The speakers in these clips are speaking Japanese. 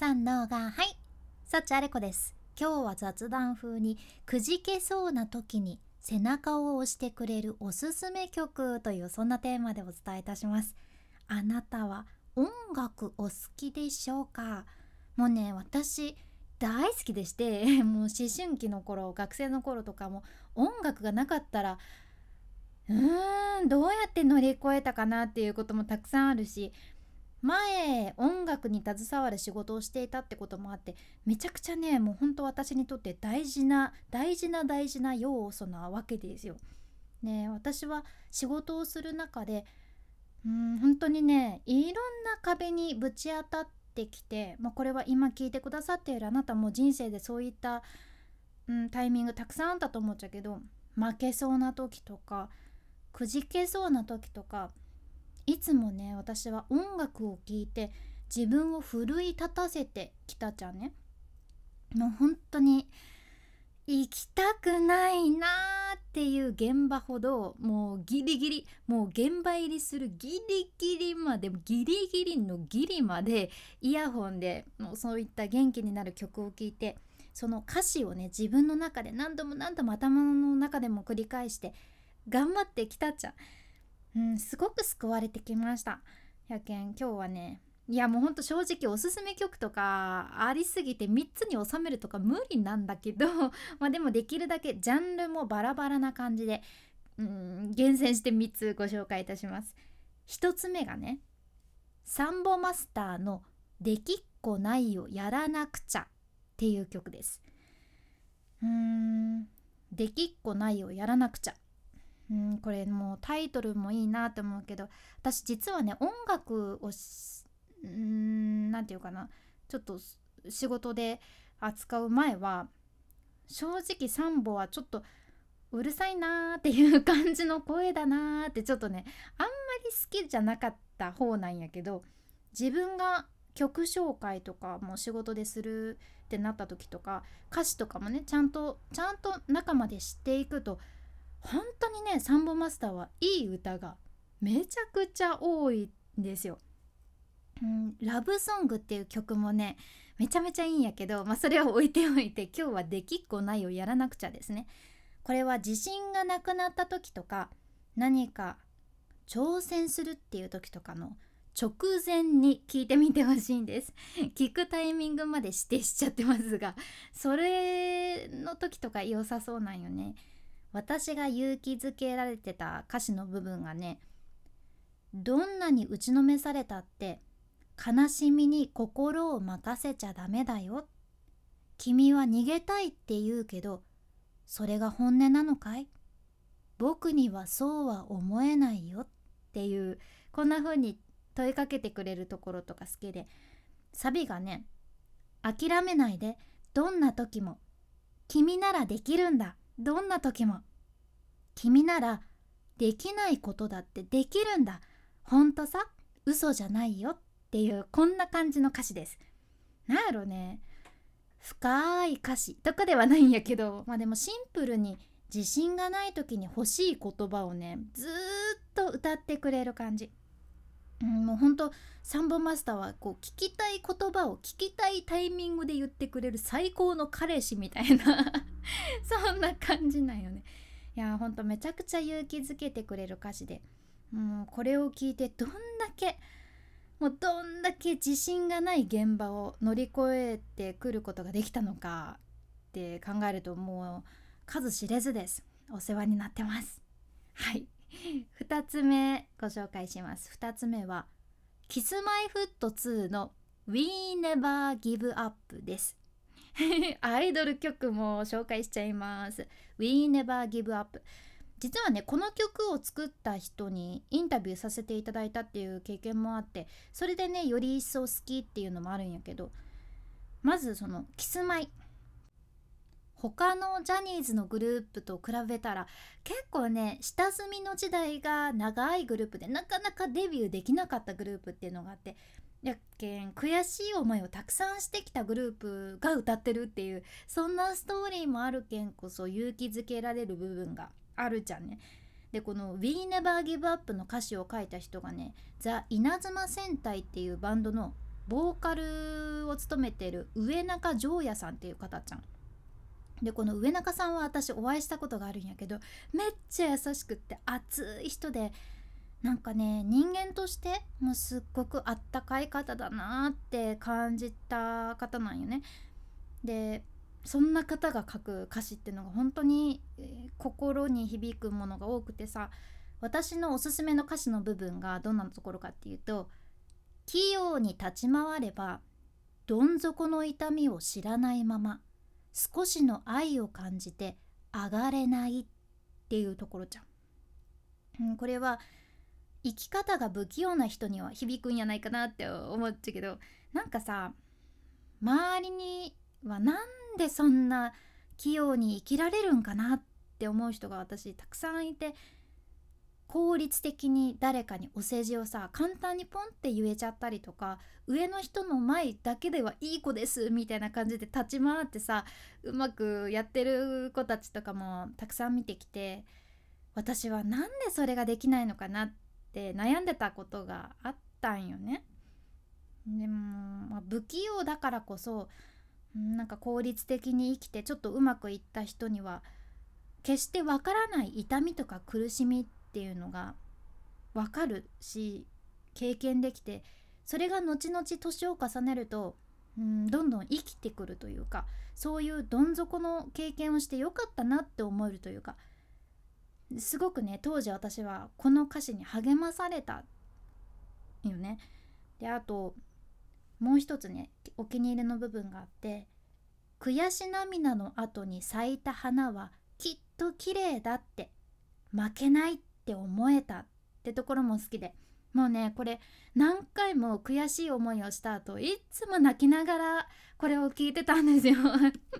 さんのがはい幸あれ子です。今日は雑談風にくじけそうな時に背中を押してくれるおすすめ曲というそんなテーマでお伝えいたします。あなたは音楽お好きでしょうか？もうね私大好きでして もう思春期の頃学生の頃とかも音楽がなかったらうーんどうやって乗り越えたかなっていうこともたくさんあるし前音楽に携わる仕事をしていたってこともあってめちゃくちゃねもうほんと私にとって大事な大事な大事な要素なわけですよ。ね私は仕事をする中でうん本当にねいろんな壁にぶち当たってきて、まあ、これは今聞いてくださっているあなたも人生でそういった、うん、タイミングたくさんあったと思っちゃうけど負けそうな時とかくじけそうな時とかいつもね私は音楽を聴いて自分を奮い立たせてきたじゃんね。もう本当に行きたくないなーっていう現場ほどもうギリギリもう現場入りするギリギリまでギリギリのギリまでイヤホンでもうそういった元気になる曲を聴いてその歌詞をね自分の中で何度も何度も頭の中でも繰り返して頑張ってきたっちゃうん、すごく救われてきました。やけん今日はねいやもうほんと正直おすすめ曲とかありすぎて3つに収めるとか無理なんだけど まあでもできるだけジャンルもバラバラな感じでうん厳選して3つご紹介いたします。1つ目がねサンボマスターの「できっこないよやらなくちゃ」っていう曲です。うーんできっこないよやらなくちゃ。うんこれもうタイトルもいいなって思うけど私実はね音楽をうん何て言うかなちょっと仕事で扱う前は正直サンボはちょっとうるさいなーっていう感じの声だなーってちょっとねあんまり好きじゃなかった方なんやけど自分が曲紹介とかも仕事でするってなった時とか歌詞とかもねちゃんとちゃんと中まで知っていくと本当にねサンボマスターはいい歌がめちゃくちゃ多いんですよ。うん、ラブソングっていう曲もねめちゃめちゃいいんやけど、まあ、それは置いておいて今日はできっこないをやらなくちゃですね。これは自信がなくなった時とか何か挑戦するっていう時とかの直前に聞いてみてほしいんです 聞くタイミングまで指定しちゃってますがそれの時とか良さそうなんよね私が勇気づけられてた歌詞の部分がねどんなに打ちのめされたって悲しみに心を任せちゃダメだよ。君は逃げたいって言うけどそれが本音なのかい？僕にはそうは思えないよ。っていうこんな風に問いかけてくれるところとか好きでサビがね諦めないでどんな時も君ならできるんだ。どんな時も君ならできないことだってできるんだ。ほんとさ嘘じゃないよっていうこんな感じの歌詞です。なんやろね。深い歌詞。とかではないんやけどまあでもシンプルに自信がない時に欲しい言葉をねずっと歌ってくれる感じ。うん、もうほんとサンボマスターはこう聞きたい言葉を聞きたいタイミングで言ってくれる最高の彼氏みたいな。そんな感じなんよね。いやほんとめちゃくちゃ勇気づけてくれる歌詞で。もうこれを聞いてどんだけもうどんだけ自信がない現場を乗り越えてくることができたのかって考えるともう数知れずです。お世話になってます。はい。2つ目ご紹介します。2つ目は Kiss My Foot 2の We Never Give Up です。アイドル曲も紹介しちゃいます。We Never Give Up 実はねこの曲を作った人にインタビューさせていただいたっていう経験もあってそれでねより一層好きっていうのもあるんやけどまずその「キスマイ」他のジャニーズのグループと比べたら結構ね下積みの時代が長いグループでなかなかデビューできなかったグループっていうのがあってやけん悔しい思いをたくさんしてきたグループが歌ってるっていうそんなストーリーもあるけんこそ勇気づけられる部分があるじゃんね。でこの「We Never Give Up」の歌詞を書いた人がねザ・稲妻戦隊っていうバンドのボーカルを務めてる上中城也さんっていう方ちゃんでこの上中さんは私お会いしたことがあるんやけどめっちゃ優しくって熱い人でなんかね人間としてもうすっごくあったかい方だなって感じた方なんよね。でそんな方が書く歌詞っていうのが本当に、心に響くものが多くてさ私のおすすめの歌詞の部分がどんなところかっていうと「器用に立ち回ればどん底の痛みを知らないまま少しの愛を感じて上がれない」っていうところじゃん。うん、これは生き方が不器用な人には響くんやないかなって思っちゃうけどなんかさ周りにはなんでそんな器用に生きられるんかなって思う人が私たくさんいて効率的に誰かにお世辞をさ簡単にポンって言えちゃったりとか上の人の前だけではいい子ですみたいな感じで立ち回ってさうまくやってる子たちとかもたくさん見てきて私はなんでそれができないのかなってって悩んでたことがあったんよね。でも、まあ、不器用だからこそなんか効率的に生きてちょっとうまくいった人には決してわからない痛みとか苦しみっていうのがわかるし経験できてそれが後々年を重ねるとうんどんどん生きてくるというかそういうどん底の経験をしてよかったなって思えるというかすごくね当時私はこの歌詞に励まされたよね。であともう一つねお気に入りの部分があって「悔し涙の後に咲いた花はきっと綺麗だって負けないって思えた」ってところも好きでもうねこれ何回も悔しい思いをした後いつも泣きながらこれを聞いてたんですよ。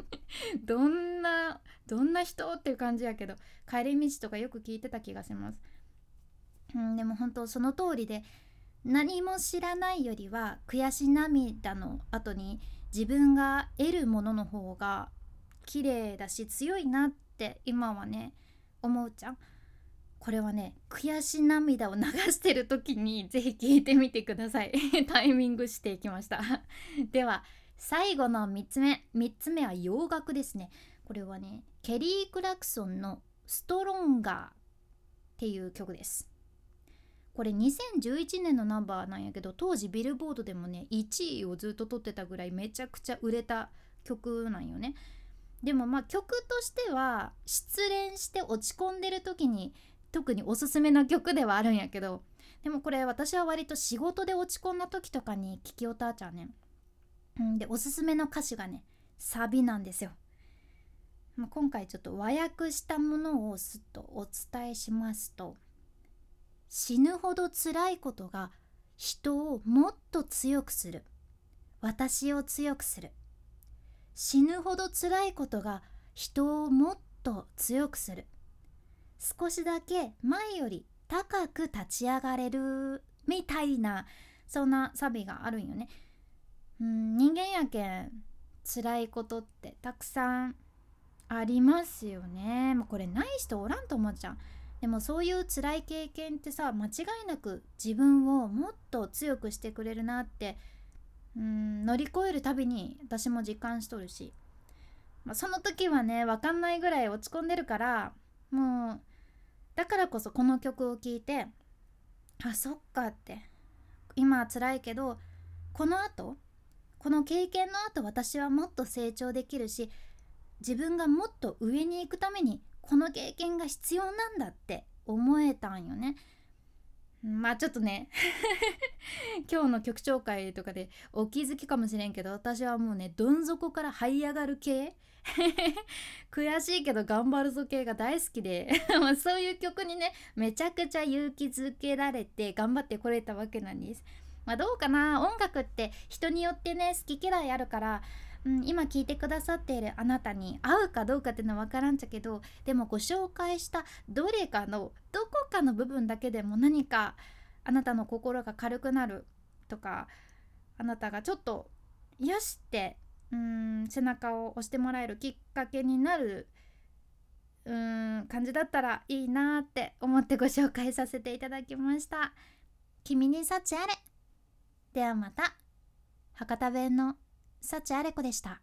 どんなどんな人っていう感じやけど帰り道とかよく聞いてた気がします、うん、でも本当その通りで何も知らないよりは悔し涙の後に自分が得るものの方が綺麗だし強いなって今はね思うじゃん。これはね悔し涙を流してる時に ぜひ聞いてみてください。タイミングしていきました。では最後の3つ目。3つ目は洋楽ですね。これはねケリー・クラクソンの「ストロンガー」っていう曲です。これ2011年のナンバーなんやけど当時ビルボードでもね1位をずっと取ってたぐらいめちゃくちゃ売れた曲なんよね。でもまあ曲としては失恋して落ち込んでる時に特におすすめの曲ではあるんやけどでもこれ私は割と仕事で落ち込んだ時とかに聴きおたあちゃんね。うんでおすすめの歌詞がねサビなんですよ。ま今回ちょっと和訳したものをすっとお伝えしますと死ぬほど辛いことが人をもっと強くする。私を強くする。死ぬほど辛いことが人をもっと強くする。少しだけ前より高く立ち上がれるみたいなそんなサビがあるんよね。うん人間やけん辛いことってたくさんありますよね。もうこれない人おらんと思っちゃう。でもそういう辛い経験ってさ間違いなく自分をもっと強くしてくれるなってうん乗り越えるたびに私も実感しとるし、まあ、その時はね分かんないぐらい落ち込んでるからもうだからこそこの曲を聴いてあそっかって今は辛いけどこのあとこの経験のあと私はもっと成長できるし自分がもっと上に行くためにこの経験が必要なんだって思えたんよね。まあちょっとね 今日の曲紹介とかでお気づきかもしれんけど私はもうねどん底から這い上がる系 悔しいけど頑張るぞ系が大好きで そういう曲にねめちゃくちゃ勇気づけられて頑張ってこれたわけなんです。まあ、どうかな？音楽って人によってね好き嫌いあるから、うん、今聴いてくださっているあなたに合うかどうかっていうのは分からんちゃけどでもご紹介したどれかのどこかの部分だけでも何かあなたの心が軽くなるとかあなたがちょっと癒しってうん背中を押してもらえるきっかけになるうん感じだったらいいなって思ってご紹介させていただきました。君に幸あれではまた。博多弁の幸あれ子でした